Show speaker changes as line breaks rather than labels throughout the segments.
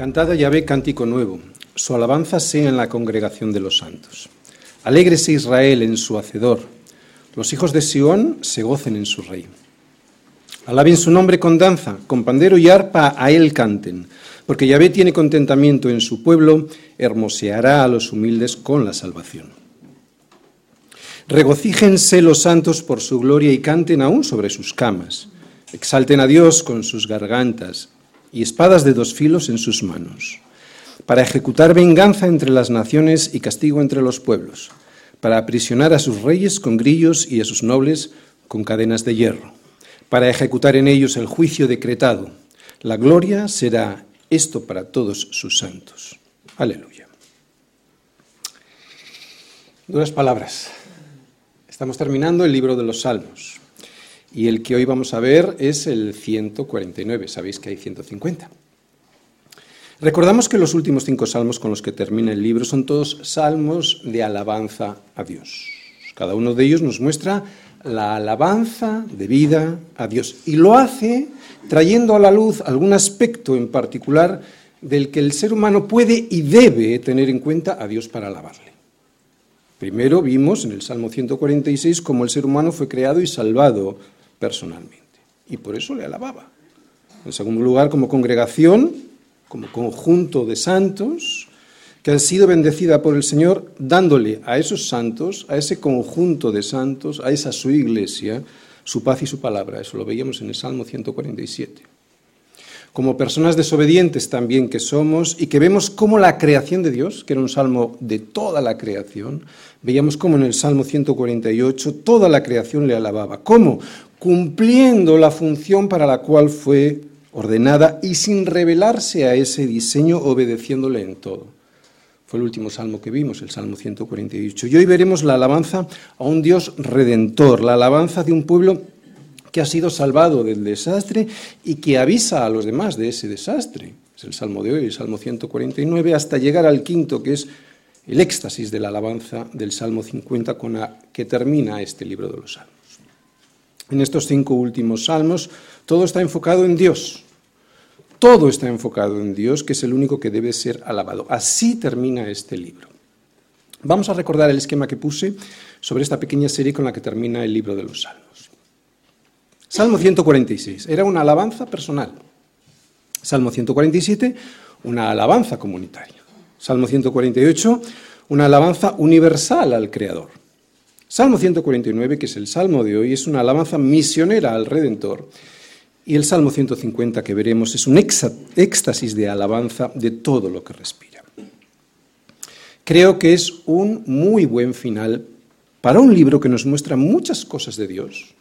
Cantad a Yahvé cántico nuevo, su alabanza sea en la congregación de los santos. Alégrese Israel en su hacedor, los hijos de Sión se gocen en su rey. Alaben su nombre con danza, con pandero y arpa a él canten, porque Yahvé tiene contentamiento en su pueblo, hermoseará a los humildes con la salvación. Regocíjense los santos por su gloria y canten aún sobre sus camas. Exalten a Dios con sus gargantas y espadas de dos filos en sus manos, para ejecutar venganza entre las naciones y castigo entre los pueblos, para aprisionar a sus reyes con grillos y a sus nobles con cadenas de hierro, para ejecutar en ellos el juicio decretado. La gloria será esto para todos sus santos. Aleluya. Duras palabras. Estamos terminando el libro de los Salmos. Y el que hoy vamos a ver es el 149. Sabéis que hay 150. Recordamos que los últimos cinco salmos con los que termina el libro son todos salmos de alabanza a Dios. Cada uno de ellos nos muestra la alabanza de vida a Dios. Y lo hace trayendo a la luz algún aspecto en particular del que el ser humano puede y debe tener en cuenta a Dios para alabarle. Primero vimos en el Salmo 146 cómo el ser humano fue creado y salvado personalmente. Y por eso le alababa. En segundo lugar, como congregación, como conjunto de santos, que han sido bendecida por el Señor, dándole a esos santos, a ese conjunto de santos, a esa su iglesia, su paz y su palabra. Eso lo veíamos en el Salmo 147. Como personas desobedientes también que somos y que vemos cómo la creación de Dios, que era un salmo de toda la creación, veíamos cómo en el Salmo 148 toda la creación le alababa. ¿Cómo? Cumpliendo la función para la cual fue ordenada y sin revelarse a ese diseño, obedeciéndole en todo. Fue el último salmo que vimos, el Salmo 148. Y hoy veremos la alabanza a un Dios redentor, la alabanza de un pueblo que ha sido salvado del desastre y que avisa a los demás de ese desastre. Es el salmo de hoy, el Salmo 149, hasta llegar al quinto, que es el éxtasis de la alabanza del Salmo 50, con la que termina este libro de los Salmos en estos cinco últimos salmos, todo está enfocado en Dios. Todo está enfocado en Dios, que es el único que debe ser alabado. Así termina este libro. Vamos a recordar el esquema que puse sobre esta pequeña serie con la que termina el libro de los salmos. Salmo 146 era una alabanza personal. Salmo 147, una alabanza comunitaria. Salmo 148, una alabanza universal al Creador. Salmo 149, que es el salmo de hoy, es una alabanza misionera al Redentor. Y el Salmo 150 que veremos es un éxtasis de alabanza de todo lo que respira. Creo que es un muy buen final para un libro que nos muestra muchas cosas de Dios,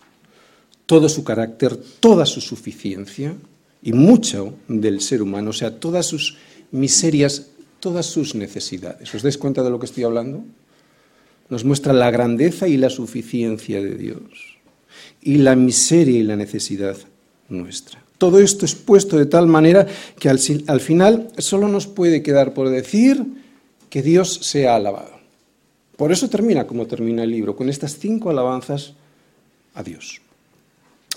todo su carácter, toda su suficiencia y mucho del ser humano, o sea, todas sus miserias, todas sus necesidades. ¿Os dais cuenta de lo que estoy hablando? Nos muestra la grandeza y la suficiencia de Dios y la miseria y la necesidad nuestra. Todo esto es puesto de tal manera que al, final solo nos puede quedar por decir que Dios sea alabado. Por eso termina como termina el libro, con estas cinco alabanzas a Dios.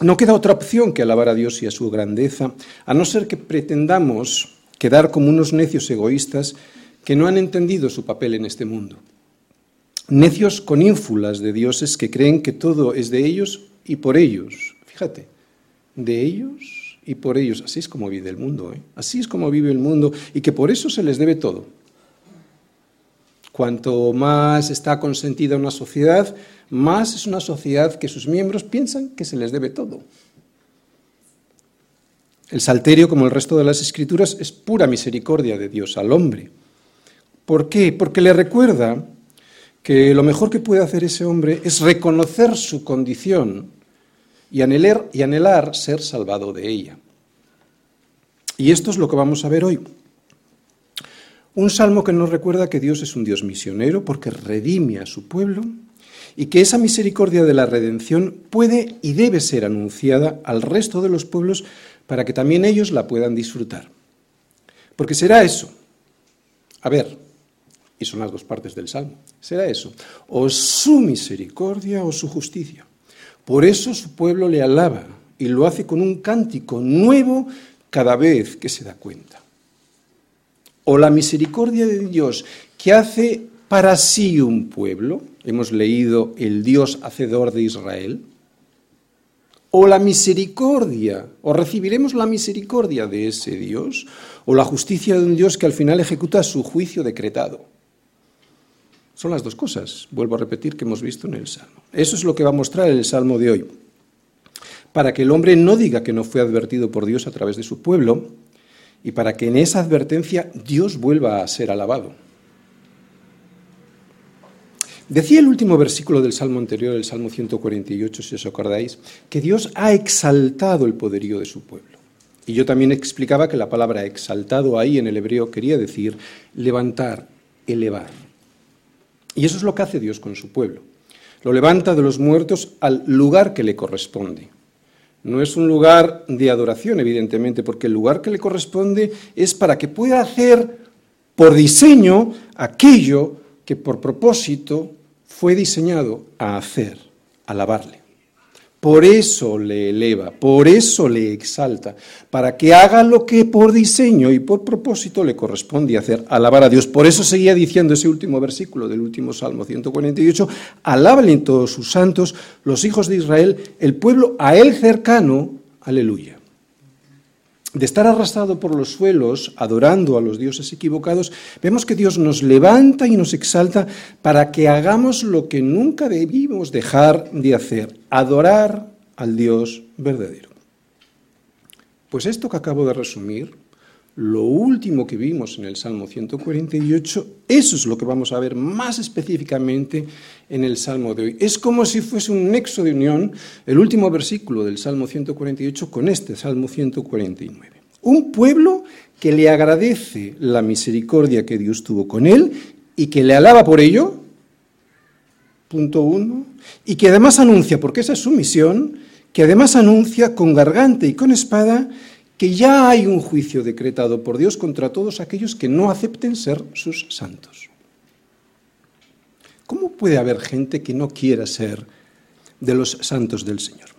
No queda otra opción que alabar a Dios y a su grandeza, a no ser que pretendamos quedar como unos necios egoístas que no han entendido su papel en este mundo. Necios con ínfulas de dioses que creen que todo es de ellos y por ellos. Fíjate, de ellos y por ellos. Así es como vive el mundo, ¿eh? así es como vive el mundo y que por eso se les debe todo. Cuanto más está consentida una sociedad, más es una sociedad que sus miembros piensan que se les debe todo. El salterio, como el resto de las escrituras, es pura misericordia de Dios al hombre. ¿Por qué? Porque le recuerda que lo mejor que puede hacer ese hombre es reconocer su condición y anhelar, y anhelar ser salvado de ella. Y esto es lo que vamos a ver hoy. Un salmo que nos recuerda que Dios es un Dios misionero porque redime a su pueblo y que esa misericordia de la redención puede y debe ser anunciada al resto de los pueblos para que también ellos la puedan disfrutar. Porque será eso. A ver, y son las dos partes del Salmo. Será eso, o su misericordia o su justicia. Por eso su pueblo le alaba y lo hace con un cántico nuevo cada vez que se da cuenta. o la misericordia de Dios que hace para sí un pueblo, hemos leído el Dios hacedor de Israel, o la misericordia, o recibiremos la misericordia de ese Dios, o la justicia de un Dios que al final ejecuta su juicio decretado. Son las dos cosas, vuelvo a repetir, que hemos visto en el Salmo. Eso es lo que va a mostrar el Salmo de hoy. Para que el hombre no diga que no fue advertido por Dios a través de su pueblo, y para que en esa advertencia Dios vuelva a ser alabado. Decía el último versículo del Salmo anterior, el Salmo 148, si os acordáis, que Dios ha exaltado el poderío de su pueblo. Y yo también explicaba que la palabra exaltado ahí en el hebreo quería decir levantar, elevar. Y eso es lo que hace Dios con su pueblo. Lo levanta de los muertos al lugar que le corresponde. No es un lugar de adoración, evidentemente, porque el lugar que le corresponde es para que pueda hacer por diseño aquello que por propósito fue diseñado a hacer, alabarle. Por eso le eleva, por eso le exalta, para que haga lo que por diseño y por propósito le corresponde hacer, alabar a Dios. Por eso seguía diciendo ese último versículo del último Salmo 148, en todos sus santos, los hijos de Israel, el pueblo a él cercano, aleluya de estar arrastrado por los suelos, adorando a los dioses equivocados, vemos que Dios nos levanta y nos exalta para que hagamos lo que nunca debimos dejar de hacer, adorar al Dios verdadero. Pues esto que acabo de resumir, lo último que vimos en el Salmo 148, eso es lo que vamos a ver más específicamente en el Salmo de hoy. Es como si fuese un nexo de unión el último versículo del Salmo 148 con este Salmo 149. Un pueblo que le agradece la misericordia que Dios tuvo con él y que le alaba por ello, punto uno, y que además anuncia, porque esa es su misión, que además anuncia con garganta y con espada que ya hay un juicio decretado por Dios contra todos aquellos que no acepten ser sus santos. ¿Cómo puede haber gente que no quiera ser de los santos del Señor?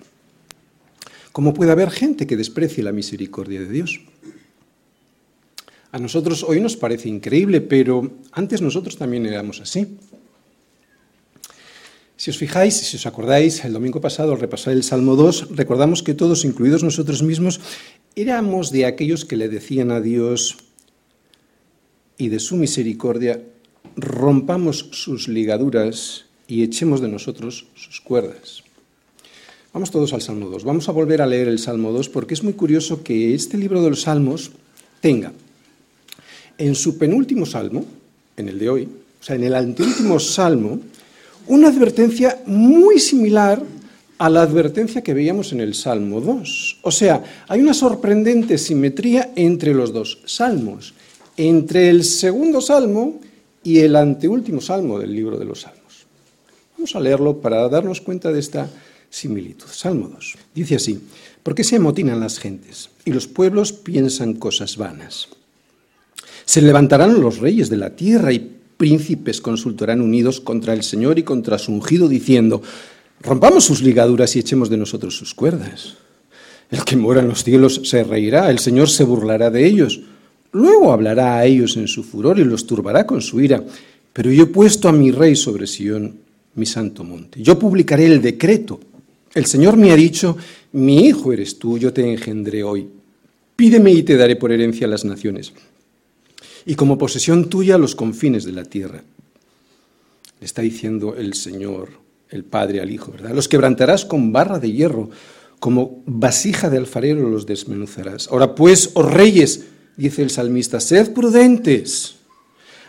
¿Cómo puede haber gente que desprecie la misericordia de Dios? A nosotros hoy nos parece increíble, pero antes nosotros también éramos así. Si os fijáis, si os acordáis, el domingo pasado al repasar el Salmo 2, recordamos que todos, incluidos nosotros mismos, éramos de aquellos que le decían a Dios y de su misericordia, rompamos sus ligaduras y echemos de nosotros sus cuerdas. Vamos todos al Salmo 2. Vamos a volver a leer el Salmo 2 porque es muy curioso que este libro de los Salmos tenga en su penúltimo salmo, en el de hoy, o sea, en el anteúltimo salmo, una advertencia muy similar a la advertencia que veíamos en el Salmo 2. O sea, hay una sorprendente simetría entre los dos salmos, entre el segundo salmo y el anteúltimo salmo del libro de los salmos. Vamos a leerlo para darnos cuenta de esta similitud. Salmo 2. Dice así, ¿por qué se amotinan las gentes y los pueblos piensan cosas vanas? Se levantarán los reyes de la tierra y príncipes consultarán unidos contra el Señor y contra su ungido, diciendo, rompamos sus ligaduras y echemos de nosotros sus cuerdas. El que mora en los cielos se reirá, el Señor se burlará de ellos. Luego hablará a ellos en su furor y los turbará con su ira. Pero yo he puesto a mi rey sobre Sión, mi santo monte. Yo publicaré el decreto. El Señor me ha dicho, mi hijo eres tú, yo te engendré hoy. Pídeme y te daré por herencia las naciones y como posesión tuya los confines de la tierra. Le está diciendo el Señor, el Padre al Hijo, ¿verdad? Los quebrantarás con barra de hierro, como vasija de alfarero los desmenuzarás. Ahora pues, oh reyes, dice el salmista, sed prudentes.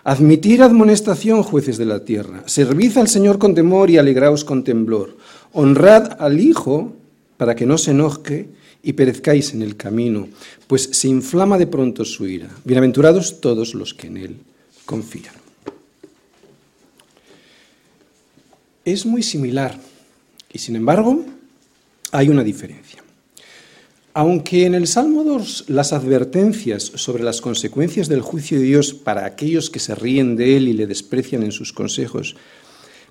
Admitir admonestación, jueces de la tierra. Servid al Señor con temor y alegraos con temblor. Honrad al Hijo para que no se enoje y perezcáis en el camino, pues se inflama de pronto su ira. Bienaventurados todos los que en él confían. Es muy similar y sin embargo hay una diferencia. Aunque en el Salmo 2 las advertencias sobre las consecuencias del juicio de Dios para aquellos que se ríen de Él y le desprecian en sus consejos,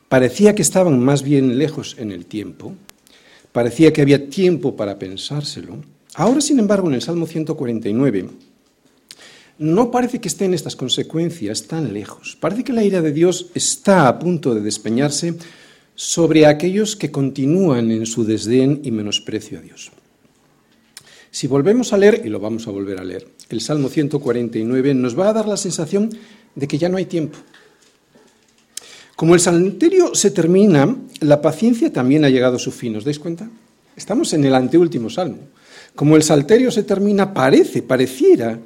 parecía que estaban más bien lejos en el tiempo, Parecía que había tiempo para pensárselo. Ahora, sin embargo, en el Salmo 149, no parece que estén estas consecuencias tan lejos. Parece que la ira de Dios está a punto de despeñarse sobre aquellos que continúan en su desdén y menosprecio a Dios. Si volvemos a leer, y lo vamos a volver a leer, el Salmo 149 nos va a dar la sensación de que ya no hay tiempo. Como el salterio se termina, la paciencia también ha llegado a su fin. ¿Os dais cuenta? Estamos en el anteúltimo salmo. Como el salterio se termina, parece, pareciera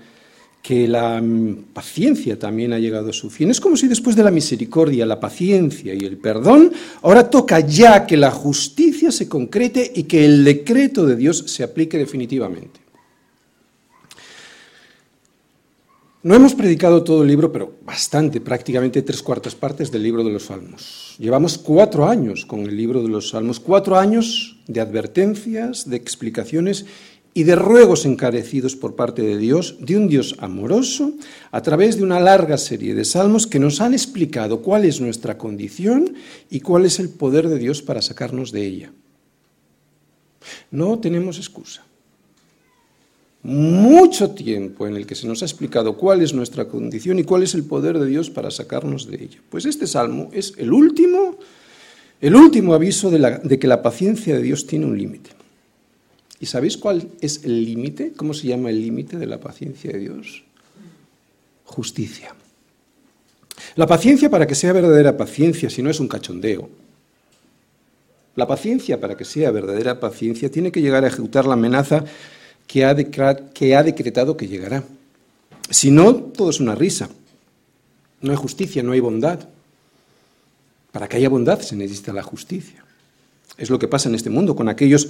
que la mm, paciencia también ha llegado a su fin. Es como si después de la misericordia, la paciencia y el perdón, ahora toca ya que la justicia se concrete y que el decreto de Dios se aplique definitivamente. No hemos predicado todo el libro, pero bastante, prácticamente tres cuartas partes del libro de los Salmos. Llevamos cuatro años con el libro de los Salmos, cuatro años de advertencias, de explicaciones y de ruegos encarecidos por parte de Dios, de un Dios amoroso, a través de una larga serie de salmos que nos han explicado cuál es nuestra condición y cuál es el poder de Dios para sacarnos de ella. No tenemos excusa. Mucho tiempo en el que se nos ha explicado cuál es nuestra condición y cuál es el poder de Dios para sacarnos de ella. Pues este salmo es el último, el último aviso de, de que la paciencia de Dios tiene un límite. ¿Y sabéis cuál es el límite? ¿Cómo se llama el límite de la paciencia de Dios? Justicia. La paciencia para que sea verdadera paciencia, si no es un cachondeo. La paciencia para que sea verdadera paciencia tiene que llegar a ejecutar la amenaza que ha, que ha decretado que llegará. Si no, todo es una risa. No hay justicia, no hay bondad. Para que haya bondad se necesita la justicia. Es lo que pasa en este mundo con aquellos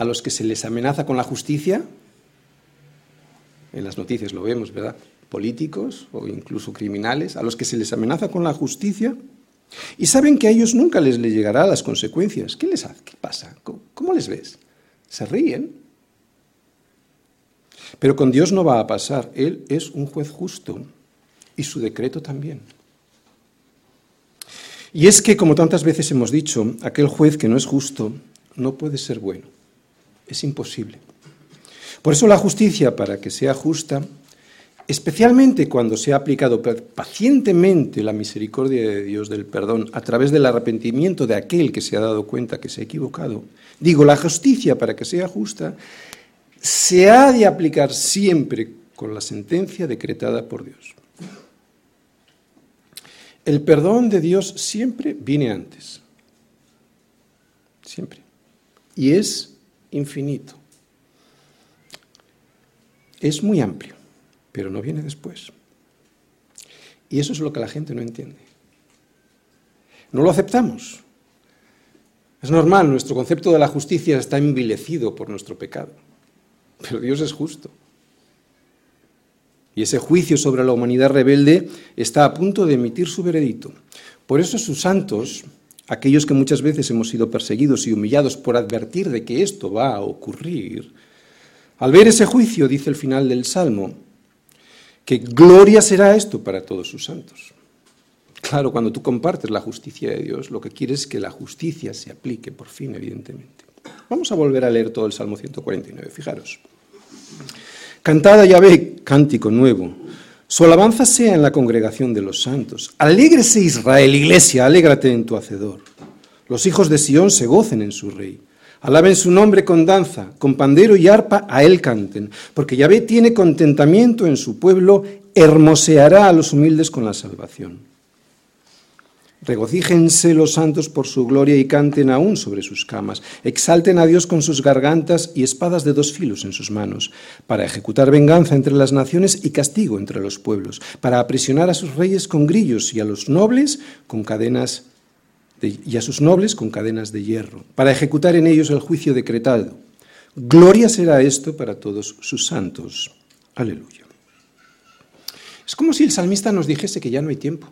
a los que se les amenaza con la justicia, en las noticias lo vemos, ¿verdad? Políticos o incluso criminales, a los que se les amenaza con la justicia y saben que a ellos nunca les, llegará las consecuencias. ¿Qué les hace? ¿Qué pasa? ¿Cómo les ves? Se ríen. Pero con Dios no va a pasar. Él es un juez justo y su decreto también. Y es que, como tantas veces hemos dicho, aquel juez que no es justo no puede ser bueno. Es imposible. Por eso la justicia, para que sea justa, especialmente cuando se ha aplicado pacientemente la misericordia de Dios del perdón a través del arrepentimiento de aquel que se ha dado cuenta que se ha equivocado, digo, la justicia, para que sea justa, se ha de aplicar siempre con la sentencia decretada por Dios. El perdón de Dios siempre viene antes. Siempre. Y es infinito. Es muy amplio, pero no viene después. Y eso es lo que la gente no entiende. No lo aceptamos. Es normal, nuestro concepto de la justicia está envilecido por nuestro pecado. Pero Dios es justo. Y ese juicio sobre la humanidad rebelde está a punto de emitir su veredicto. Por eso sus santos aquellos que muchas veces hemos sido perseguidos y humillados por advertir de que esto va a ocurrir, al ver ese juicio, dice el final del Salmo, que gloria será esto para todos sus santos. Claro, cuando tú compartes la justicia de Dios, lo que quieres es que la justicia se aplique, por fin, evidentemente. Vamos a volver a leer todo el Salmo 149, fijaros. Cantada Yahvé, cántico nuevo. Su alabanza sea en la congregación de los santos. Alégrese Israel, iglesia, alégrate en tu hacedor. Los hijos de Sión se gocen en su rey. Alaben su nombre con danza, con pandero y arpa a él canten, porque Yahvé tiene contentamiento en su pueblo, hermoseará a los humildes con la salvación. Regocíjense los santos por su gloria y canten aún sobre sus camas. Exalten a Dios con sus gargantas y espadas de dos filos en sus manos, para ejecutar venganza entre las naciones y castigo entre los pueblos, para aprisionar a sus reyes con grillos y a los nobles con cadenas y a sus nobles con cadenas de hierro, para ejecutar en ellos el juicio decretado. Gloria será esto para todos sus santos. Aleluya. Es como si el salmista nos dijese que ya no hay tiempo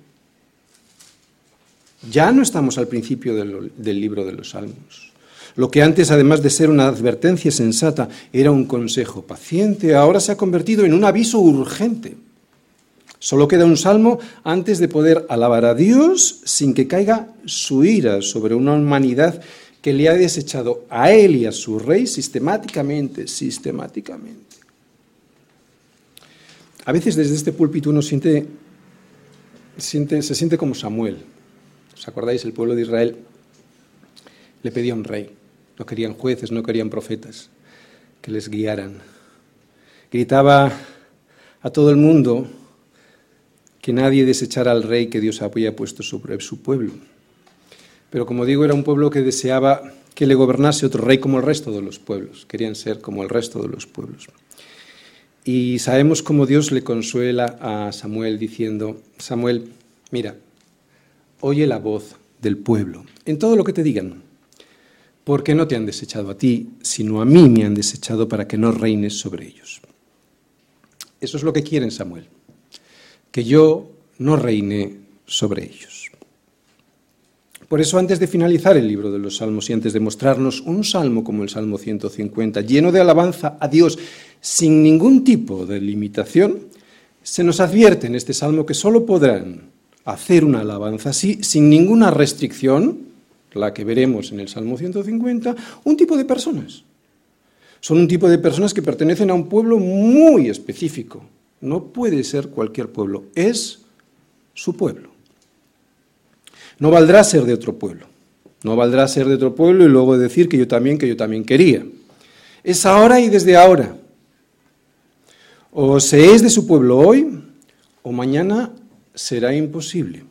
ya no estamos al principio del, libro de los Salmos. Lo que antes, además de ser una advertencia sensata, era un consejo paciente, ahora se ha convertido en un aviso urgente. Solo queda un salmo antes de poder alabar a Dios sin que caiga su ira sobre una humanidad que le ha desechado a él y a su rey sistemáticamente, sistemáticamente. A veces desde este púlpito uno siente, siente, se siente como Samuel. ¿Os acordáis? El pueblo de Israel le pedía un rey. No querían jueces, no querían profetas que les guiaran. Gritaba a todo el mundo que nadie desechara al rey que Dios había puesto sobre su pueblo. Pero como digo, era un pueblo que deseaba que le gobernase otro rey como el resto de los pueblos. Querían ser como el resto de los pueblos. Y sabemos cómo Dios le consuela a Samuel diciendo, Samuel, mira, oye la voz del pueblo en todo lo que te digan, porque no te han desechado a ti, sino a mí me han desechado para que no reines sobre ellos. Eso es lo que quieren Samuel, que yo no reine sobre ellos. Por eso, antes de finalizar el libro de los Salmos y antes de mostrarnos un salmo como el Salmo 150, lleno de alabanza a Dios, sin ningún tipo de limitación, se nos advierte en este salmo que solo podrán hacer una alabanza así, sin ninguna restricción, la que veremos en el Salmo 150, un tipo de personas. Son un tipo de personas que pertenecen a un pueblo muy específico. No puede ser cualquier pueblo, es su pueblo. No valdrá ser de otro pueblo. No valdrá ser de otro pueblo y luego decir que yo también, que yo también quería. Es ahora y desde ahora. O se es de su pueblo hoy, o mañana será imposible.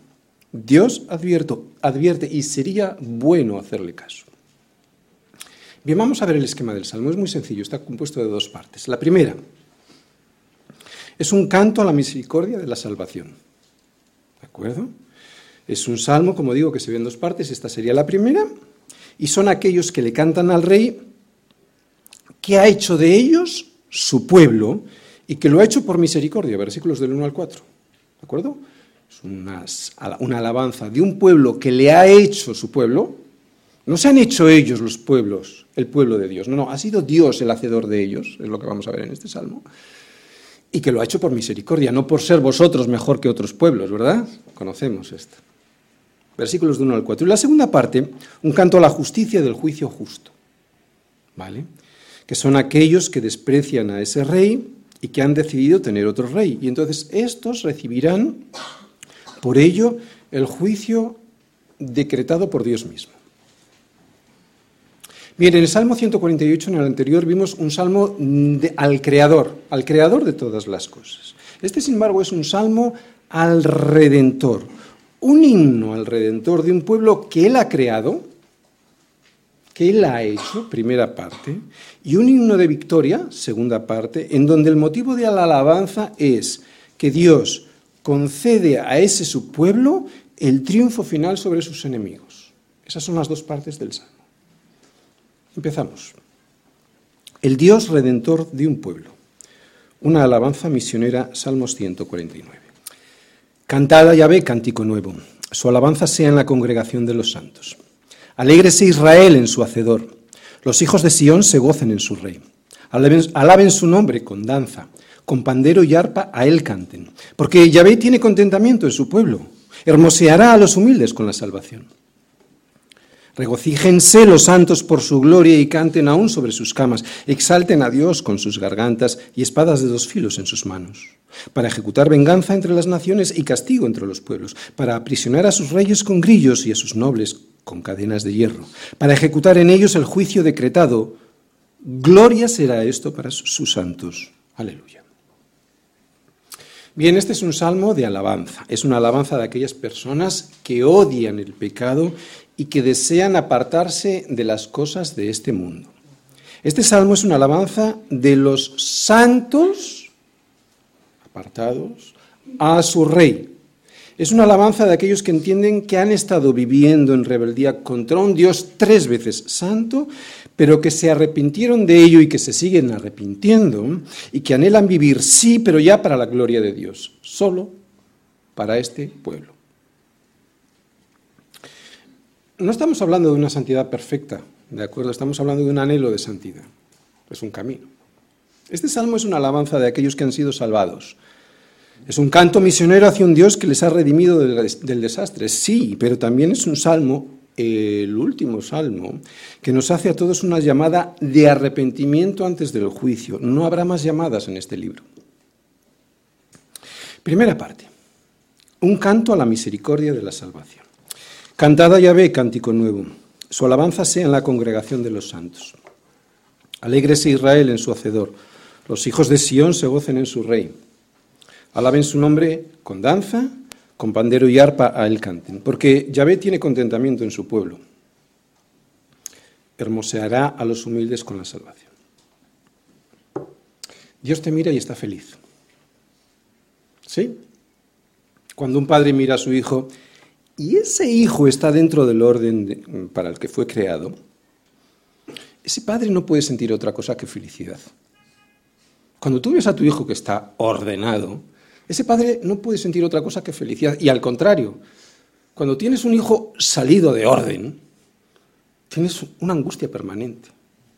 Dios advierte y sería bueno hacerle caso. Bien, vamos a ver el esquema del Salmo. Es muy sencillo, está compuesto de dos partes. La primera es un canto a la misericordia de la salvación. ¿De acuerdo? Es un salmo, como digo, que se ve en dos partes. Esta sería la primera. Y son aquellos que le cantan al rey que ha hecho de ellos su pueblo y que lo ha hecho por misericordia. Versículos del 1 al 4. ¿De acuerdo? Una, alabanza de un pueblo que le ha hecho su pueblo. No se han hecho ellos los pueblos, el pueblo de Dios. No, no, ha sido Dios el hacedor de ellos, es lo que vamos a ver en este salmo. Y que lo ha hecho por misericordia, no por ser vosotros mejor que otros pueblos, ¿verdad? Conocemos esto. Versículos de 1 al 4. Y la segunda parte, un canto a la justicia del juicio justo. ¿Vale? Que son aquellos que desprecian a ese rey y que han decidido tener otro rey. Y entonces estos recibirán por ello, el juicio decretado por Dios mismo. Bien, en el Salmo 148, en el anterior, vimos un salmo al Creador, al Creador de todas las cosas. Este, sin embargo, es un salmo al Redentor, un himno al Redentor de un pueblo que Él ha creado, que Él ha hecho, primera parte, y un himno de victoria, segunda parte, en donde el motivo de la alabanza es que Dios concede a ese su pueblo el triunfo final sobre sus enemigos. Esas son las dos partes del Salmo. Empezamos. El Dios redentor de un pueblo. Una alabanza misionera, Salmos 149. Cantada Yahvé cántico nuevo. Su alabanza sea en la congregación de los santos. Alégrese Israel en su hacedor. Los hijos de Sión se gocen en su rey. alaben su nombre con danza con pandero y arpa a él canten, porque Yahvé tiene contentamiento en su pueblo, hermoseará a los humildes con la salvación. Regocíjense los santos por su gloria y canten aún sobre sus camas, exalten a Dios con sus gargantas y espadas de dos filos en sus manos, para ejecutar venganza entre las naciones y castigo entre los pueblos, para aprisionar a sus reyes con grillos y a sus nobles con cadenas de hierro, para ejecutar en ellos el juicio decretado. Gloria será esto para sus santos. Aleluya. Bien, este es un salmo de alabanza. Es una alabanza de aquellas personas que odian el pecado y que desean apartarse de las cosas de este mundo. Este salmo es una alabanza de los santos apartados a su rey. Es una alabanza de aquellos que entienden que han estado viviendo en rebeldía contra un Dios tres veces santo, pero que se arrepintieron de ello y que se siguen arrepintiendo y que anhelan vivir, sí, pero ya para la gloria de Dios, solo para este pueblo. No estamos hablando de una santidad perfecta, ¿de acuerdo? Estamos hablando de un anhelo de santidad. Es un camino. Este salmo es una alabanza de aquellos que han sido salvados. Es un canto misionero hacia un Dios que les ha redimido del, desastre, sí, pero también es un salmo el último salmo, que nos hace a todos una llamada de arrepentimiento antes del juicio. No habrá más llamadas en este libro. Primera parte. Un canto a la misericordia de la salvación. Cantada Yahvé, cántico nuevo. Su alabanza sea en la congregación de los santos. Alégrese Israel en su hacedor. Los hijos de Sión se gocen en su rey. Alaben su nombre con danza, con pandero y arpa a él canten. Porque Yahvé tiene contentamiento en su pueblo. Hermoseará a los humildes con la salvación. Dios te mira y está feliz. ¿Sí? Cuando un padre mira a su hijo y ese hijo está dentro del orden para el que fue creado, ese padre no puede sentir otra cosa que felicidad. Cuando tú ves a tu hijo que está ordenado, ese padre no puede sentir otra cosa que felicidad. Y al contrario, cuando tienes un hijo salido de orden, tienes una angustia permanente.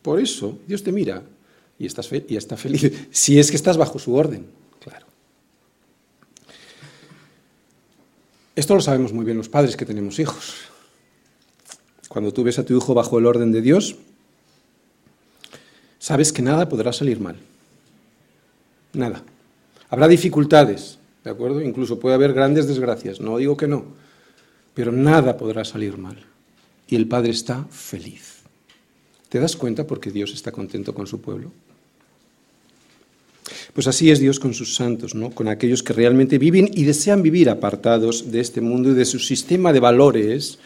Por eso Dios te mira y, estás y está feliz, si es que estás bajo su orden, claro. Esto lo sabemos muy bien los padres que tenemos hijos. Cuando tú ves a tu hijo bajo el orden de Dios, sabes que nada podrá salir mal. Nada. Habrá dificultades, ¿de acuerdo? Incluso puede haber grandes desgracias, no digo que no, pero nada podrá salir mal. Y el Padre está feliz. ¿Te das cuenta porque Dios está contento con su pueblo? Pues así es Dios con sus santos, ¿no? Con aquellos que realmente viven y desean vivir apartados de este mundo y de su sistema de valores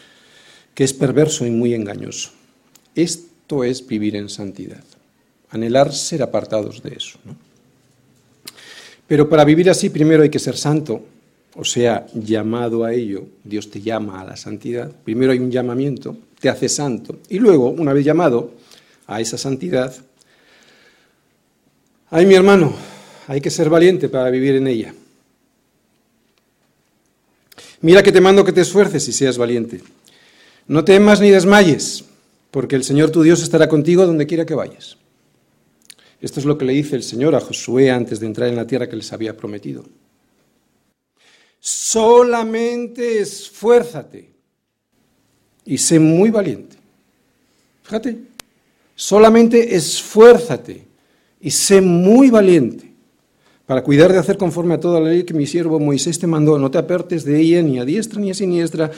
que es perverso y muy engañoso. Esto es vivir en santidad, anhelar ser apartados de eso, ¿no? Pero para vivir así primero hay que ser santo, o sea, llamado a ello, Dios te llama a la santidad. Primero hay un llamamiento, te hace santo. Y luego, una vez llamado a esa santidad, ay mi hermano, hay que ser valiente para vivir en ella. Mira que te mando que te esfuerces y seas valiente. No temas ni desmayes, porque el Señor tu Dios estará contigo donde quiera que vayas. Esto es lo que le dice el Señor a Josué antes de entrar en la tierra que les había prometido. Solamente esfuérzate y sé muy valiente. Fíjate, solamente esfuérzate y sé muy valiente para cuidar de hacer conforme a toda la ley que mi siervo Moisés te mandó. No te apartes de ella ni a diestra ni a siniestra,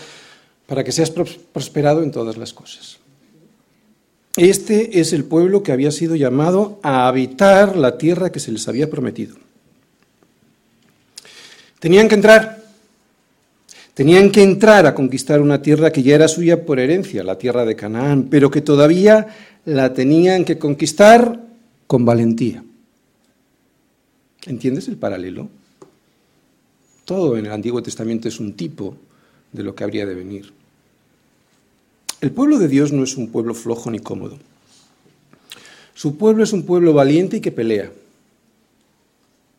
para que seas prosperado en todas las cosas. Este es el pueblo que había sido llamado a habitar la tierra que se les había prometido. Tenían que entrar, tenían que entrar a conquistar una tierra que ya era suya por herencia, la tierra de Canaán, pero que todavía la tenían que conquistar con valentía. ¿Entiendes el paralelo? Todo en el Antiguo Testamento es un tipo de lo que habría de venir. El pueblo de Dios no es un pueblo flojo ni cómodo. Su pueblo es un pueblo valiente y que pelea.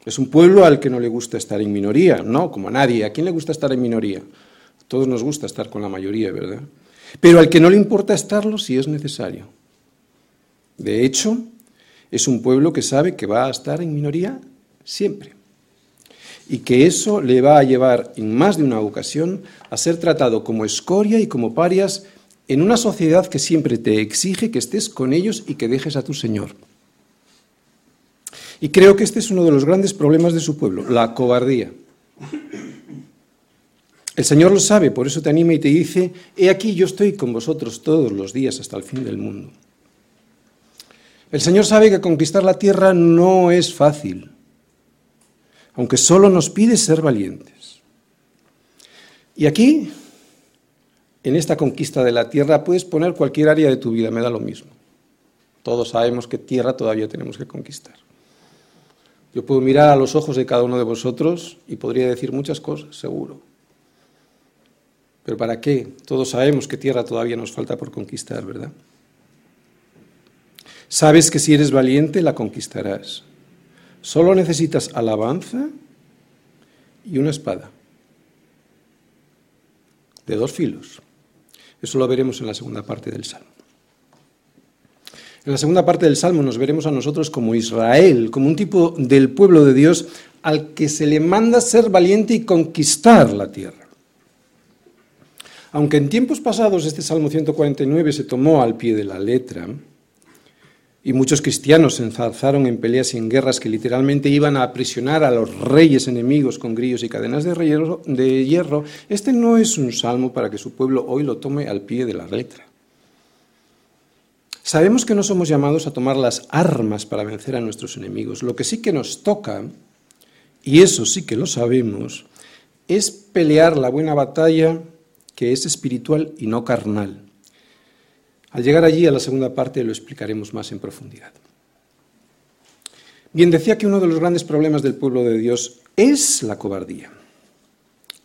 Es un pueblo al que no le gusta estar en minoría, no, como a nadie. ¿A quién le gusta estar en minoría? Todos nos gusta estar con la mayoría, ¿verdad? Pero al que no le importa estarlo si es necesario. De hecho, es un pueblo que sabe que va a estar en minoría siempre. Y que eso le va a llevar en más de una ocasión a ser tratado como escoria y como parias en una sociedad que siempre te exige que estés con ellos y que dejes a tu Señor. Y creo que este es uno de los grandes problemas de su pueblo, la cobardía. El Señor lo sabe, por eso te anima y te dice, he aquí yo estoy con vosotros todos los días hasta el fin del mundo. El Señor sabe que conquistar la tierra no es fácil, aunque solo nos pide ser valientes. Y aquí en esta conquista de la tierra puedes poner cualquier área de tu vida, me da lo mismo. Todos sabemos que tierra todavía tenemos que conquistar. Yo puedo mirar a los ojos de cada uno de vosotros y podría decir muchas cosas, seguro. Pero ¿para qué? Todos sabemos que tierra todavía nos falta por conquistar, ¿verdad? Sabes que si eres valiente la conquistarás. Solo necesitas alabanza y una espada de dos filos. Eso lo veremos en la segunda parte del Salmo. En la segunda parte del Salmo nos veremos a nosotros como Israel, como un tipo del pueblo de Dios al que se le manda ser valiente y conquistar la tierra. Aunque en tiempos pasados este Salmo 149 se tomó al pie de la letra, Y muchos cristianos se enzarzaron en peleas y en guerras que literalmente iban a aprisionar a los reyes enemigos con grillos y cadenas de hierro. Este no es un salmo para que su pueblo hoy lo tome al pie de la letra. Sabemos que no somos llamados a tomar las armas para vencer a nuestros enemigos. Lo que sí que nos toca, y eso sí que lo sabemos, es pelear la buena batalla que es espiritual y no carnal. Al llegar allí a la segunda parte lo explicaremos más en profundidad. Bien, decía que uno de los grandes problemas del pueblo de Dios es la cobardía.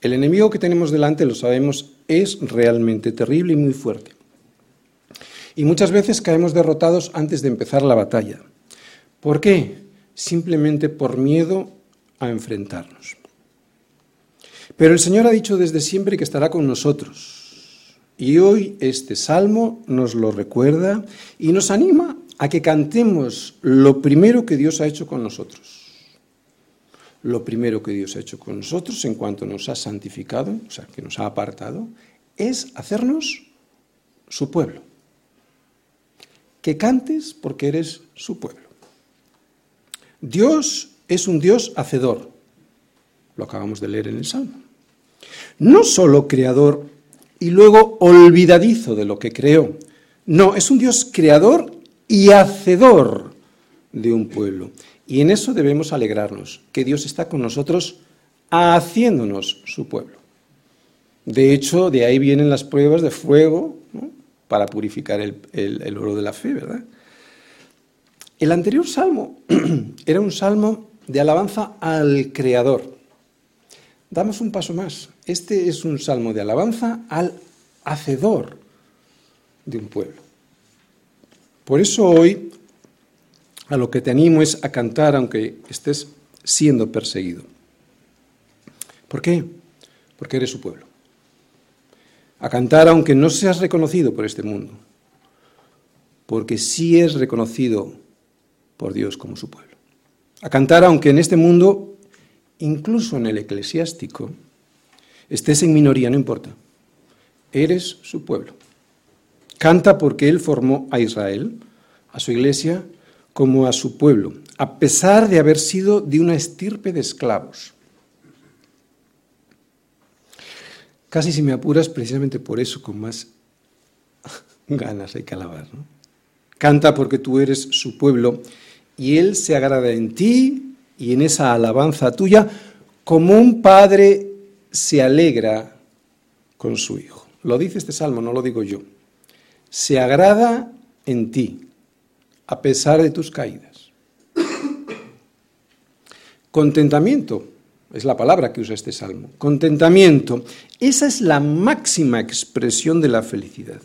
El enemigo que tenemos delante, lo sabemos, es realmente terrible y muy fuerte. Y muchas veces caemos derrotados antes de empezar la batalla. ¿Por qué? Simplemente por miedo a enfrentarnos. Pero el Señor ha dicho desde siempre que estará con nosotros. Y hoy este salmo nos lo recuerda y nos anima a que cantemos lo primero que Dios ha hecho con nosotros. Lo primero que Dios ha hecho con nosotros en cuanto nos ha santificado, o sea, que nos ha apartado, es hacernos su pueblo que cantes porque eres su pueblo. Dios es un Dios hacedor, lo acabamos de leer en el Salmo. No solo creador y luego olvidadizo de lo que creó, no, es un Dios creador y hacedor de un pueblo. Y en eso debemos alegrarnos, que Dios está con nosotros haciéndonos su pueblo. De hecho, de ahí vienen las pruebas de fuego, para purificar el, oro de la fe, ¿verdad? El anterior salmo era un salmo de alabanza al Creador. Damos un paso más. Este es un salmo de alabanza al hacedor de un pueblo. Por eso hoy a lo que te animo es a cantar aunque estés siendo perseguido. ¿Por qué? Porque eres su pueblo a cantar aunque no seas reconocido por este mundo, porque sí es reconocido por Dios como su pueblo. A cantar aunque en este mundo, incluso en el eclesiástico, estés en minoría, no importa. Eres su pueblo. Canta porque Él formó a Israel, a su iglesia, como a su pueblo, a pesar de haber sido de una estirpe de esclavos. Casi si me apuras, precisamente por eso, con más ganas hay que alabar. ¿no? Canta porque tú eres su pueblo y Él se agrada en ti y en esa alabanza tuya como un padre se alegra con su hijo. Lo dice este salmo, no lo digo yo. Se agrada en ti a pesar de tus caídas. Contentamiento es la palabra que usa este salmo. Contentamiento. Esa es la máxima expresión de la felicidad.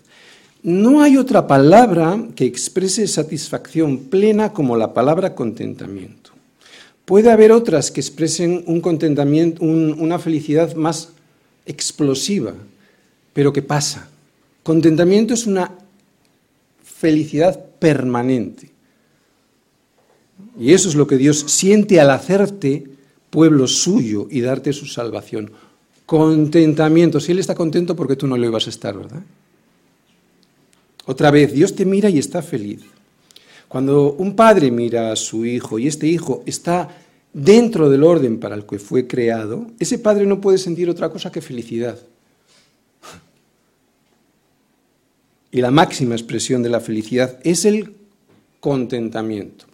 No hay otra palabra que exprese satisfacción plena como la palabra contentamiento. Puede haber otras que expresen un contentamiento, una felicidad más explosiva, pero que pasa. Contentamiento es una felicidad permanente. Y eso es lo que Dios siente al hacerte pueblo suyo y darte su salvación. Contentamiento. Si Él está contento, porque tú no lo ibas a estar, ¿verdad? Otra vez, Dios te mira y está feliz. Cuando un padre mira a su hijo y este hijo está dentro del orden para el que fue creado, ese padre no puede sentir otra cosa que felicidad. Y la máxima expresión de la felicidad es el contentamiento.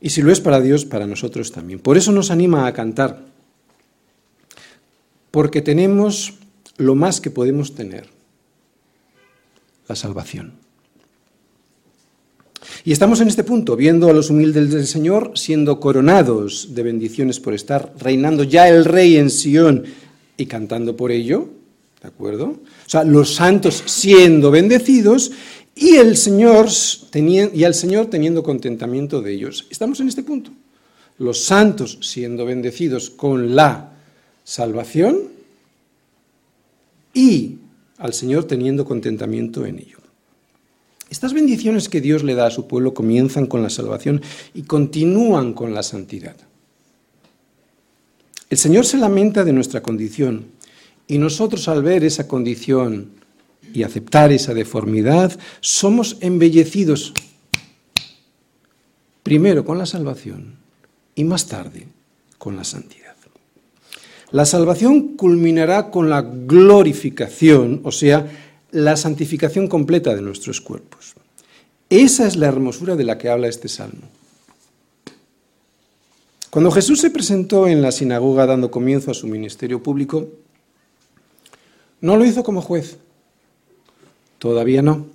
Y si lo es para Dios, para nosotros también. Por eso nos anima a cantar, porque tenemos lo más que podemos tener, la salvación. Y estamos en este punto, viendo a los humildes del Señor siendo coronados de bendiciones por estar reinando ya el Rey en Sión y cantando por ello, ¿de acuerdo? O sea, los santos siendo bendecidos y, el Señor y al Señor teniendo contentamiento de ellos. Estamos en este punto. Los santos siendo bendecidos con la salvación y al Señor teniendo contentamiento en ello. Estas bendiciones que Dios le da a su pueblo comienzan con la salvación y continúan con la santidad. El Señor se lamenta de nuestra condición y nosotros al ver esa condición y aceptar esa deformidad, somos embellecidos primero con la salvación y más tarde con la santidad. La salvación culminará con la glorificación, o sea, la santificación completa de nuestros cuerpos. Esa es la hermosura de la que habla este salmo. Cuando Jesús se presentó en la sinagoga dando comienzo a su ministerio público, no lo hizo como juez, todavía no.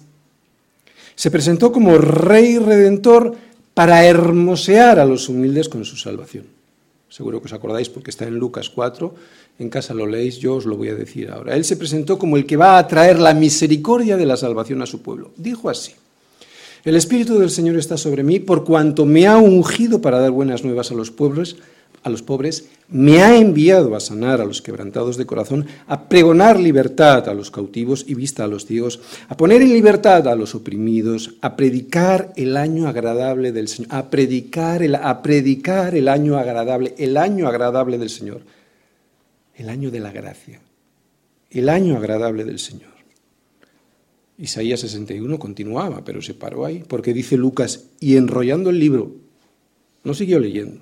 Se presentó como rey redentor para hermosear a los humildes con su salvación. Seguro que os acordáis porque está en Lucas 4, en casa lo leéis, yo os lo voy a decir ahora. Él se presentó como el que va a traer la misericordia de la salvación a su pueblo. Dijo así, el Espíritu del Señor está sobre mí por cuanto me ha ungido para dar buenas nuevas a los pueblos, a los pobres, me ha enviado a sanar a los quebrantados de corazón, a pregonar libertad a los cautivos y vista a los ciegos, a poner en libertad a los oprimidos, a predicar el año agradable del Señor, a predicar el, año agradable, el año agradable del Señor, el año de la gracia, el año agradable del Señor. Isaías 61 continuaba, pero se paró ahí, porque dice Lucas, y enrollando el libro, no siguió leyendo.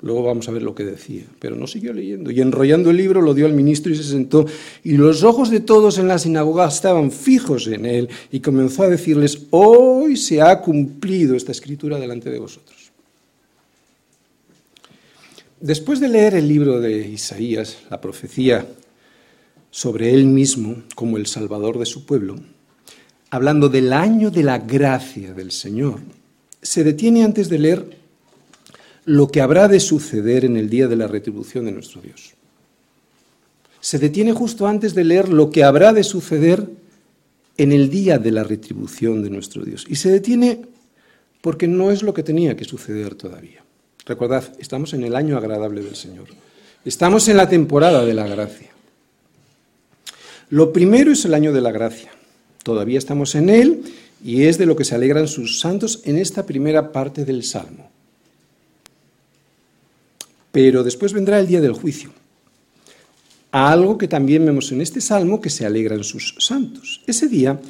Luego vamos a ver lo que decía, pero no siguió leyendo. Y enrollando el libro lo dio al ministro y se sentó, y los ojos de todos en la sinagoga estaban fijos en él, y comenzó a decirles, hoy se ha cumplido esta escritura delante de vosotros. Después de leer el libro de Isaías, la profecía sobre él mismo como el Salvador de su pueblo, hablando del año de la gracia del Señor, se detiene antes de leer lo que habrá de suceder en el día de la retribución de nuestro Dios. Se detiene justo antes de leer lo que habrá de suceder en el día de la retribución de nuestro Dios. Y se detiene porque no es lo que tenía que suceder todavía. Recordad, estamos en el año agradable del Señor. Estamos en la temporada de la gracia. Lo primero es el año de la gracia. Todavía estamos en él y es de lo que se alegran sus santos en esta primera parte del Salmo. Pero después vendrá el día del juicio. Algo que también vemos en este Salmo que se alegran sus santos. Ese día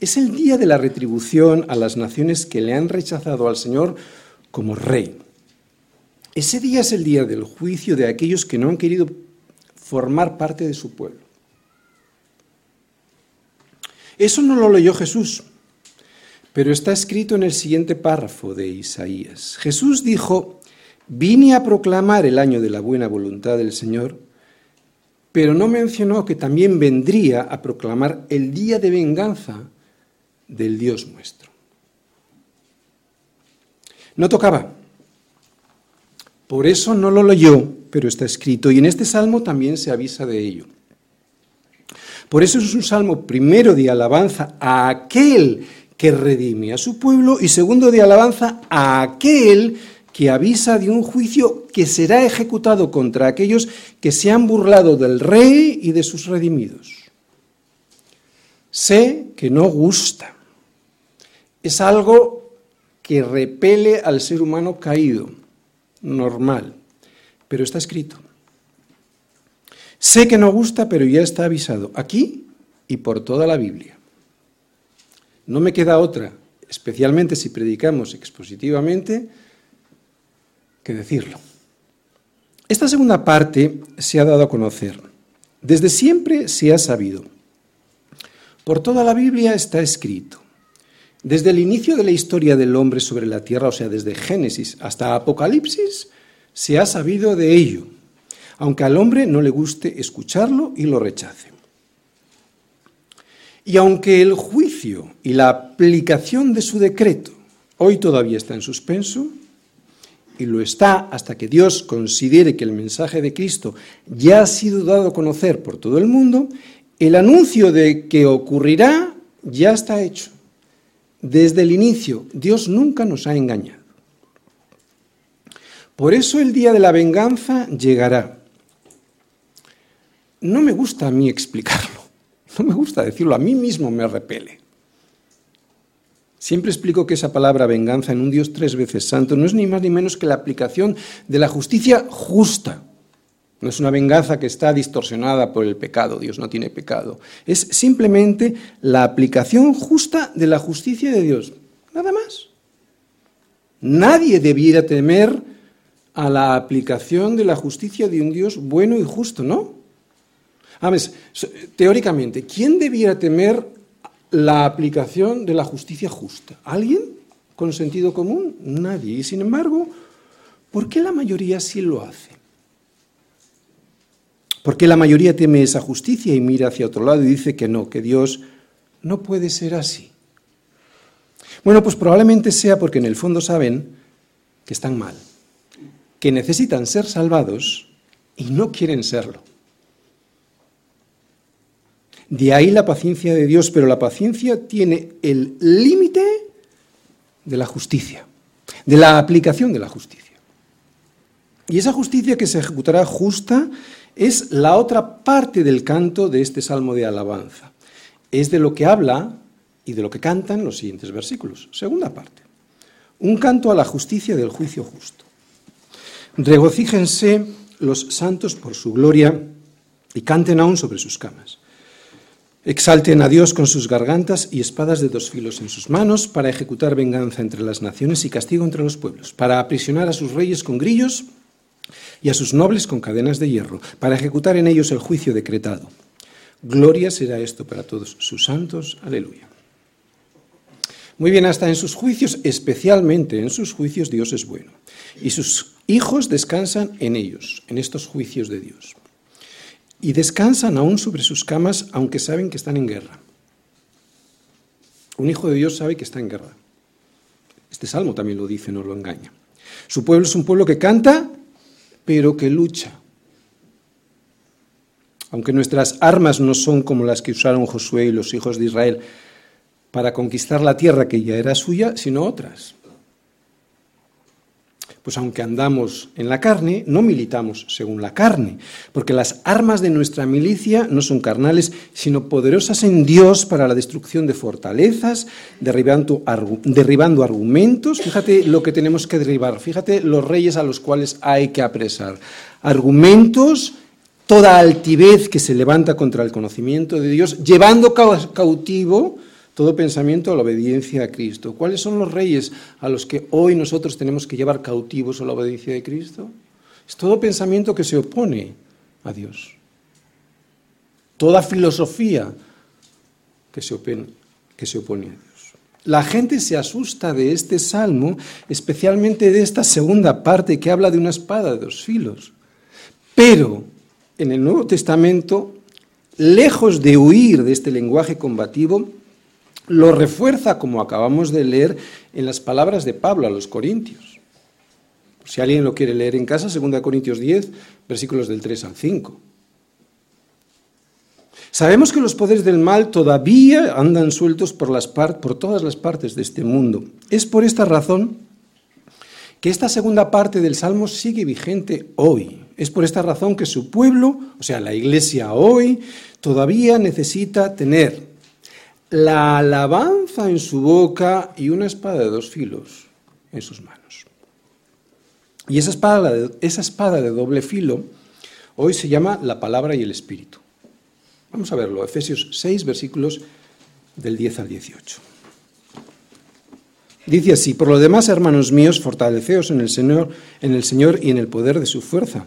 es el día de la retribución a las naciones que le han rechazado al Señor como rey. Ese día es el día del juicio de aquellos que no han querido formar parte de su pueblo. Eso no lo leyó Jesús, pero está escrito en el siguiente párrafo de Isaías. Jesús dijo, vine a proclamar el año de la buena voluntad del Señor, pero no mencionó que también vendría a proclamar el día de venganza del Dios nuestro. No tocaba. Por eso no lo leyó, pero está escrito. Y en este salmo también se avisa de ello. Por eso es un salmo primero de alabanza a aquel que redime a su pueblo y segundo de alabanza a aquel que avisa de un juicio que será ejecutado contra aquellos que se han burlado del rey y de sus redimidos. Sé que no gusta. Es algo que repele al ser humano caído, normal, pero está escrito. Sé que no gusta, pero ya está avisado, aquí y por toda la Biblia. No me queda otra, especialmente si predicamos expositivamente, que decirlo. Esta segunda parte se ha dado a conocer. Desde siempre se ha sabido. Por toda la Biblia está escrito. Desde el inicio de la historia del hombre sobre la tierra, o sea, desde Génesis hasta Apocalipsis, se ha sabido de ello aunque al hombre no le guste escucharlo y lo rechace. Y aunque el juicio y la aplicación de su decreto hoy todavía está en suspenso, y lo está hasta que Dios considere que el mensaje de Cristo ya ha sido dado a conocer por todo el mundo, el anuncio de que ocurrirá ya está hecho. Desde el inicio, Dios nunca nos ha engañado. Por eso el día de la venganza llegará no me gusta a mí explicarlo, no me gusta decirlo, a mí mismo me repele. Siempre explico que esa palabra venganza en un Dios tres veces santo no es ni más ni menos que la aplicación de la justicia justa. No es una venganza que está distorsionada por el pecado, Dios no tiene pecado. Es simplemente la aplicación justa de la justicia de Dios, nada más. Nadie debiera temer a la aplicación de la justicia de un Dios bueno y justo, ¿no? ver, teóricamente, ¿quién debiera temer la aplicación de la justicia justa? ¿Alguien con sentido común? Nadie. Y sin embargo, ¿por qué la mayoría sí lo hace? ¿Por qué la mayoría teme esa justicia y mira hacia otro lado y dice que no, que Dios no puede ser así? Bueno, pues probablemente sea porque en el fondo saben que están mal, que necesitan ser salvados y no quieren serlo. De ahí la paciencia de Dios, pero la paciencia tiene el límite de la justicia, de la aplicación de la justicia. Y esa justicia que se ejecutará justa es la otra parte del canto de este salmo de alabanza. Es de lo que habla y de lo que cantan los siguientes versículos. Segunda parte. Un canto a la justicia del juicio justo. Regocíjense los santos por su gloria y canten aún sobre sus camas. Exalten a Dios con sus gargantas y espadas de dos filos en sus manos para ejecutar venganza entre las naciones y castigo entre los pueblos, para aprisionar a sus reyes con grillos y a sus nobles con cadenas de hierro, para ejecutar en ellos el juicio decretado. Gloria será esto para todos sus santos. Aleluya. Muy bien, hasta en sus juicios, especialmente en sus juicios, Dios es bueno. Y sus hijos descansan en ellos, en estos juicios de Dios y descansan aún sobre sus camas aunque saben que están en guerra. Un hijo de Dios sabe que está en guerra. Este salmo también lo dice, no lo engaña. Su pueblo es un pueblo que canta, pero que lucha. Aunque nuestras armas no son como las que usaron Josué y los hijos de Israel para conquistar la tierra que ya era suya, sino otras pues aunque andamos en la carne, no militamos según la carne, porque las armas de nuestra milicia no son carnales, sino poderosas en Dios para la destrucción de fortalezas, derribando, argumentos. Fíjate lo que tenemos que derribar, fíjate los reyes a los cuales hay que apresar. Argumentos, toda altivez que se levanta contra el conocimiento de Dios, llevando cautivo todo pensamiento a la obediencia a Cristo. ¿Cuáles son los reyes a los que hoy nosotros tenemos que llevar cautivos a la obediencia de Cristo? Es todo pensamiento que se opone a Dios. Toda filosofía que se opone, a Dios. La gente se asusta de este salmo, especialmente de esta segunda parte que habla de una espada de dos filos. Pero en el Nuevo Testamento, lejos de huir de este lenguaje combativo, lo refuerza, como acabamos de leer, en las palabras de Pablo a los Corintios. Si alguien lo quiere leer en casa, 2 Corintios 10, versículos del 3 al 5. Sabemos que los poderes del mal todavía andan sueltos por, las por todas las partes de este mundo. Es por esta razón que esta segunda parte del Salmo sigue vigente hoy. Es por esta razón que su pueblo, o sea, la iglesia hoy, todavía necesita tener la alabanza en su boca y una espada de dos filos en sus manos. Y esa espada, esa espada de doble filo hoy se llama la palabra y el espíritu. Vamos a verlo, Efesios 6, versículos del 10 al 18. Dice así, por lo demás, hermanos míos, fortaleceos en el Señor, en el Señor y en el poder de su fuerza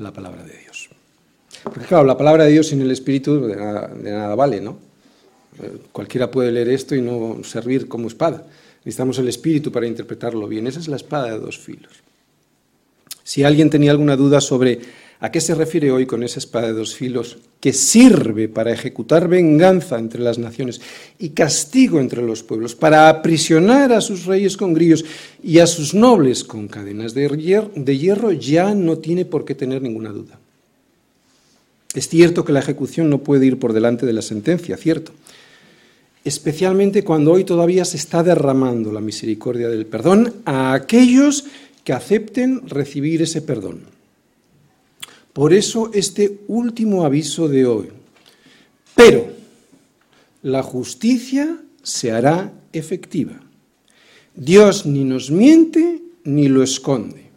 la palabra de Dios. Porque claro, la palabra de Dios sin el Espíritu de nada, vale, ¿no? Eh, cualquiera puede leer esto y no servir como espada. Necesitamos el Espíritu para interpretarlo bien. Esa es la espada de dos filos. Si alguien tenía alguna duda sobre a qué se refiere hoy con esa espada de dos filos que sirve para ejecutar venganza entre las naciones y castigo entre los pueblos, para aprisionar a sus reyes con grillos y a sus nobles con cadenas de hierro, ya no tiene por qué tener ninguna duda. Es cierto que la ejecución no puede ir por delante de la sentencia, cierto. Especialmente cuando hoy todavía se está derramando la misericordia del perdón a aquellos que acepten recibir ese perdón. Por eso este último aviso de hoy. Pero la justicia se hará efectiva. Dios ni nos miente ni lo esconde.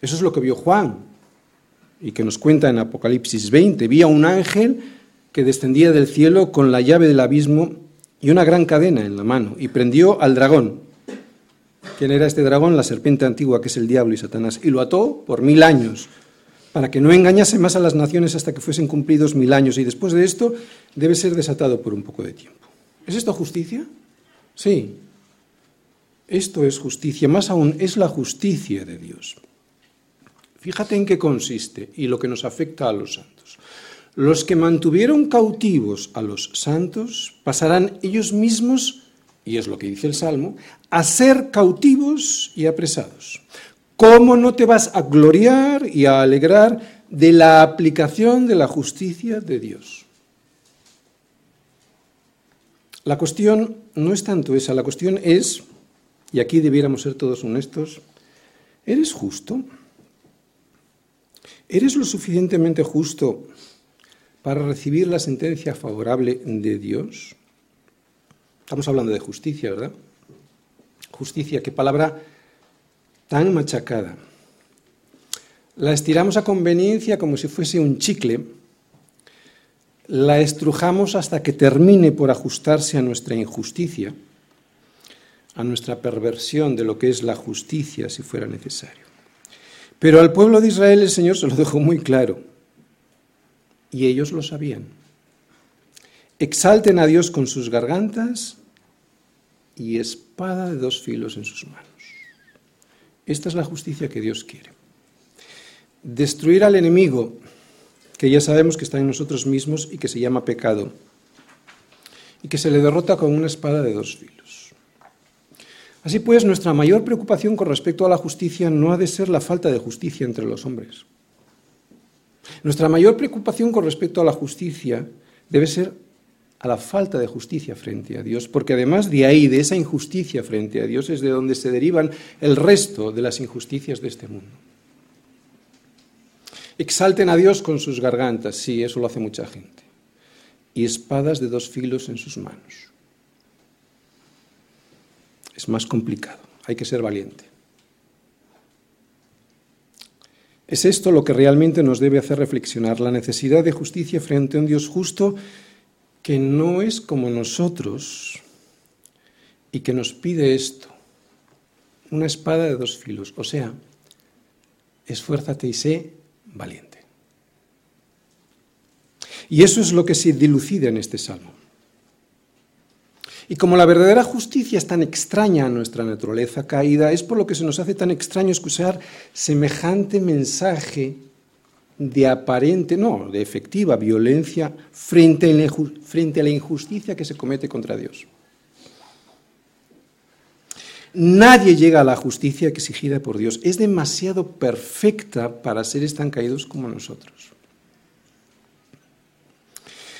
Eso es lo que vio Juan y que nos cuenta en Apocalipsis 20. Vi un ángel que descendía del cielo con la llave del abismo y una gran cadena en la mano y prendió al dragón. ¿Quién era este dragón? La serpiente antigua que es el diablo y Satanás. Y lo ató por mil años para que no engañase más a las naciones hasta que fuesen cumplidos mil años. Y después de esto debe ser desatado por un poco de tiempo. ¿Es esto justicia? Sí. Esto es justicia. Más aún, es la justicia de Dios. Fíjate en qué consiste y lo que nos afecta a los santos. Los que mantuvieron cautivos a los santos pasarán ellos mismos, y es lo que dice el Salmo, a ser cautivos y apresados. ¿Cómo no te vas a gloriar y a alegrar de la aplicación de la justicia de Dios? La cuestión no es tanto esa, la cuestión es, y aquí debiéramos ser todos honestos, ¿eres justo? ¿Eres lo suficientemente justo para recibir la sentencia favorable de Dios? Estamos hablando de justicia, ¿verdad? Justicia, qué palabra tan machacada. La estiramos a conveniencia como si fuese un chicle, la estrujamos hasta que termine por ajustarse a nuestra injusticia, a nuestra perversión de lo que es la justicia si fuera necesario. Pero al pueblo de Israel el Señor se lo dejó muy claro. Y ellos lo sabían. Exalten a Dios con sus gargantas y espada de dos filos en sus manos. Esta es la justicia que Dios quiere. Destruir al enemigo, que ya sabemos que está en nosotros mismos y que se llama pecado, y que se le derrota con una espada de dos filos. Así pues, nuestra mayor preocupación con respecto a la justicia no ha de ser la falta de justicia entre los hombres. Nuestra mayor preocupación con respecto a la justicia debe ser a la falta de justicia frente a Dios, porque además de ahí, de esa injusticia frente a Dios, es de donde se derivan el resto de las injusticias de este mundo. Exalten a Dios con sus gargantas, sí, eso lo hace mucha gente, y espadas de dos filos en sus manos es más complicado, hay que ser valiente. Es esto lo que realmente nos debe hacer reflexionar, la necesidad de justicia frente a un Dios justo que no es como nosotros y que nos pide esto, una espada de dos filos, o sea, esfuérzate y sé valiente. Y eso es lo que se dilucida en este salmo. Y como la verdadera justicia es tan extraña a nuestra naturaleza caída, es por lo que se nos hace tan extraño escuchar semejante mensaje de aparente, no, de efectiva violencia frente a la injusticia que se comete contra Dios. Nadie llega a la justicia exigida por Dios. Es demasiado perfecta para seres tan caídos como nosotros.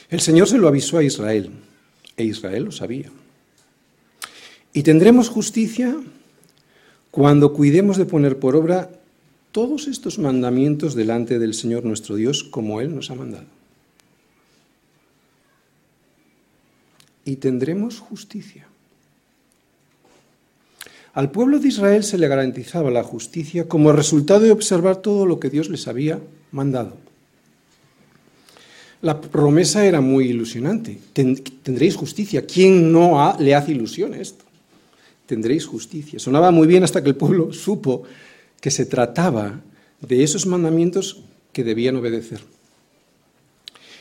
El Señor se lo avisó a Israel. E Israel lo sabía. Y tendremos justicia cuando cuidemos de poner por obra todos estos mandamientos delante del Señor nuestro Dios como Él nos ha mandado. Y tendremos justicia. Al pueblo de Israel se le garantizaba la justicia como resultado de observar todo lo que Dios les había mandado. La promesa era muy ilusionante. Tendréis justicia. ¿Quién no le hace ilusión esto? Tendréis justicia. Sonaba muy bien hasta que el pueblo supo que se trataba de esos mandamientos que debían obedecer.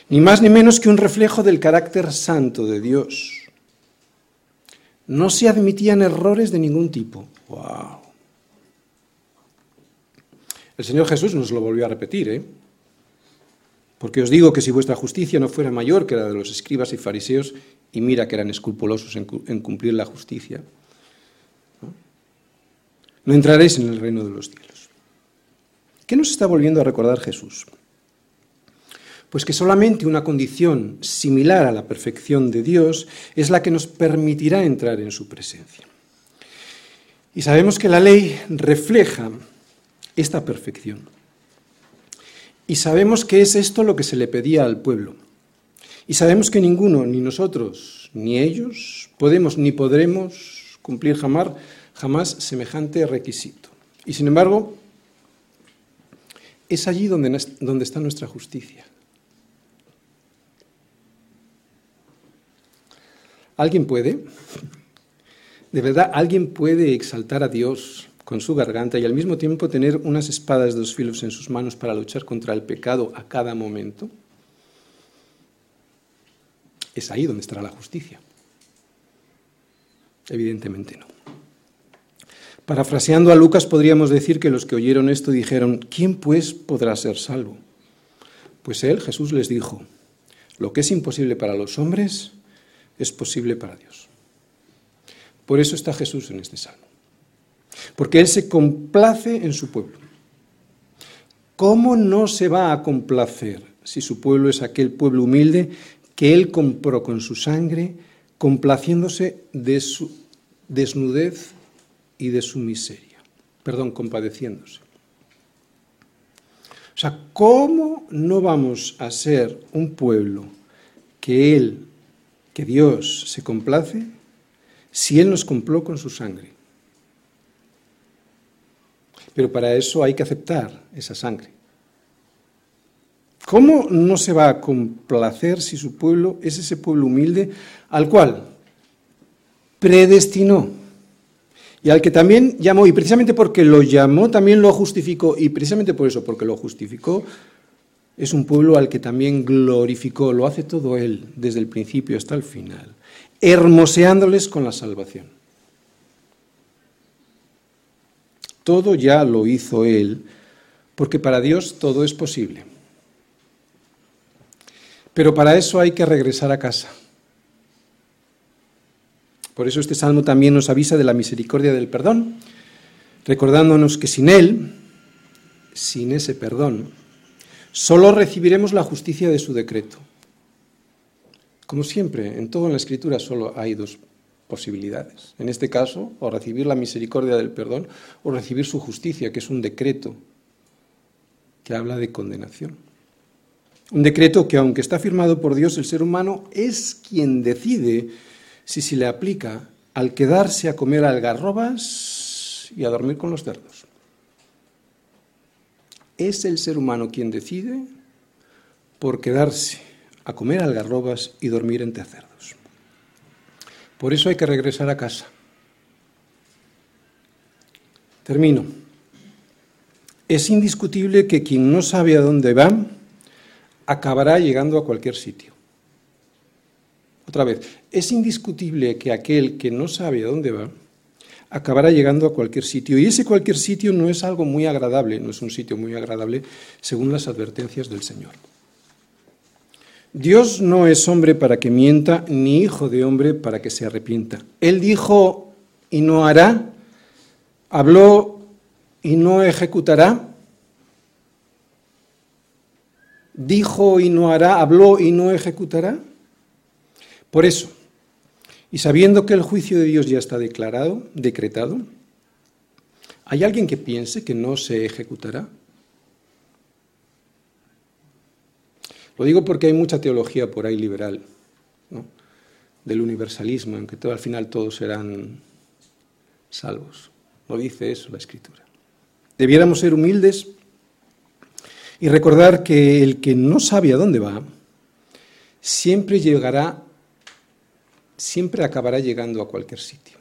Ni más ni menos que un reflejo del carácter santo de Dios. No se admitían errores de ningún tipo. ¡Wow! El Señor Jesús nos lo volvió a repetir, ¿eh? Porque os digo que si vuestra justicia no fuera mayor que la de los escribas y fariseos, y mira que eran escrupulosos en cumplir la justicia, no entraréis en el reino de los cielos. ¿Qué nos está volviendo a recordar Jesús? Pues que solamente una condición similar a la perfección de Dios es la que nos permitirá entrar en su presencia. Y sabemos que la ley refleja esta perfección. Y sabemos que es esto lo que se le pedía al pueblo. Y sabemos que ninguno, ni nosotros, ni ellos, podemos ni podremos cumplir jamás jamás semejante requisito. Y sin embargo, es allí donde, donde está nuestra justicia. ¿Alguien puede? ¿De verdad alguien puede exaltar a Dios con su garganta y al mismo tiempo tener unas espadas de dos filos en sus manos para luchar contra el pecado a cada momento? Es ahí donde estará la justicia. Evidentemente no. Parafraseando a Lucas, podríamos decir que los que oyeron esto dijeron, ¿quién pues podrá ser salvo? Pues él, Jesús, les dijo, lo que es imposible para los hombres es posible para Dios. Por eso está Jesús en este salmo. Porque Él se complace en su pueblo. ¿Cómo no se va a complacer si su pueblo es aquel pueblo humilde que Él compró con su sangre, complaciéndose de su desnudez y de su miseria. Perdón, compadeciéndose. O sea, ¿cómo no vamos a ser un pueblo que Él, que Dios se complace, si Él nos compló con su sangre? Pero para eso hay que aceptar esa sangre. ¿Cómo no se va a complacer si su pueblo es ese pueblo humilde al cual predestinó? Y al que también llamó, y precisamente porque lo llamó, también lo justificó, y precisamente por eso, porque lo justificó, es un pueblo al que también glorificó, lo hace todo Él, desde el principio hasta el final, hermoseándoles con la salvación. Todo ya lo hizo Él, porque para Dios todo es posible. Pero para eso hay que regresar a casa. Por eso este salmo también nos avisa de la misericordia del perdón, recordándonos que sin Él, sin ese perdón, solo recibiremos la justicia de su decreto. Como siempre, en toda la Escritura solo hay dos posibilidades. En este caso, o recibir la misericordia del perdón o recibir su justicia, que es un decreto que habla de condenación. Un decreto que, aunque está firmado por Dios, el ser humano es quien decide si se le aplica al quedarse a comer algarrobas y a dormir con los cerdos. Es el ser humano quien decide por quedarse a comer algarrobas y dormir entre cerdos. Por eso hay que regresar a casa. Termino. Es indiscutible que quien no sabe a dónde va acabará llegando a cualquier sitio. Otra vez, es indiscutible que aquel que no sabe a dónde va acabará llegando a cualquier sitio. Y ese cualquier sitio no es algo muy agradable, no es un sitio muy agradable según las advertencias del Señor. Dios no es hombre para que mienta, ni hijo de hombre para que se arrepienta. Él dijo y no hará, habló y no ejecutará, dijo y no hará, habló y no ejecutará. Por eso, y sabiendo que el juicio de Dios ya está declarado, decretado, ¿hay alguien que piense que no se ejecutará? Lo digo porque hay mucha teología por ahí liberal, del universalismo, en que todo, al final todos serán salvos. Lo dice eso la Escritura. Debiéramos ser humildes y recordar que el que no sabe a dónde va, siempre llegará siempre acabará llegando a cualquier sitio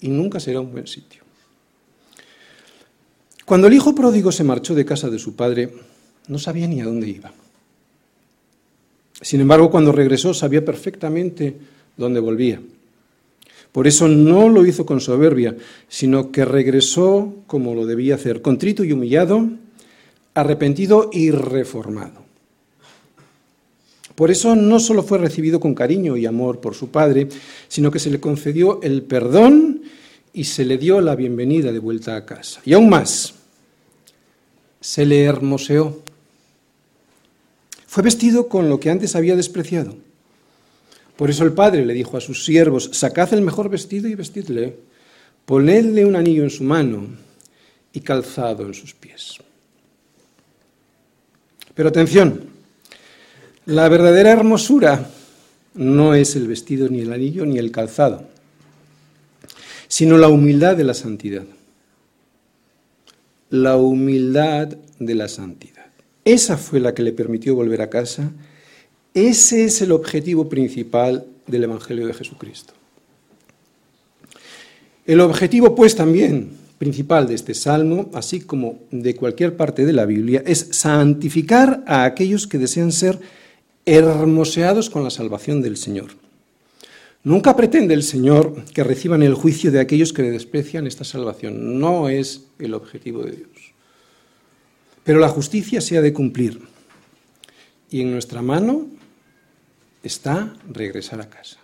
y nunca será un buen sitio. Cuando el hijo pródigo se marchó de casa de su padre, no sabía ni a dónde iba. Sin embargo, cuando regresó sabía perfectamente dónde volvía. Por eso no lo hizo con soberbia, sino que regresó como lo debía hacer, contrito y humillado, arrepentido y reformado. Por eso no solo fue recibido con cariño y amor por su padre, sino que se le concedió el perdón y se le dio la bienvenida de vuelta a casa. Y aún más, se le hermoseó. Fue vestido con lo que antes había despreciado. Por eso el padre le dijo a sus siervos, sacad el mejor vestido y vestidle, ponedle un anillo en su mano y calzado en sus pies. Pero atención, la verdadera hermosura no es el vestido, ni el anillo, ni el calzado, sino la humildad de la santidad. La humildad de la santidad. Esa fue la que le permitió volver a casa. Ese es el objetivo principal del Evangelio de Jesucristo. El objetivo, pues, también principal de este salmo, así como de cualquier parte de la Biblia, es santificar a aquellos que desean ser hermoseados con la salvación del Señor. Nunca pretende el Señor que reciban el juicio de aquellos que le desprecian esta salvación. No es el objetivo de Dios. Pero la justicia se ha de cumplir. Y en nuestra mano está regresar a casa.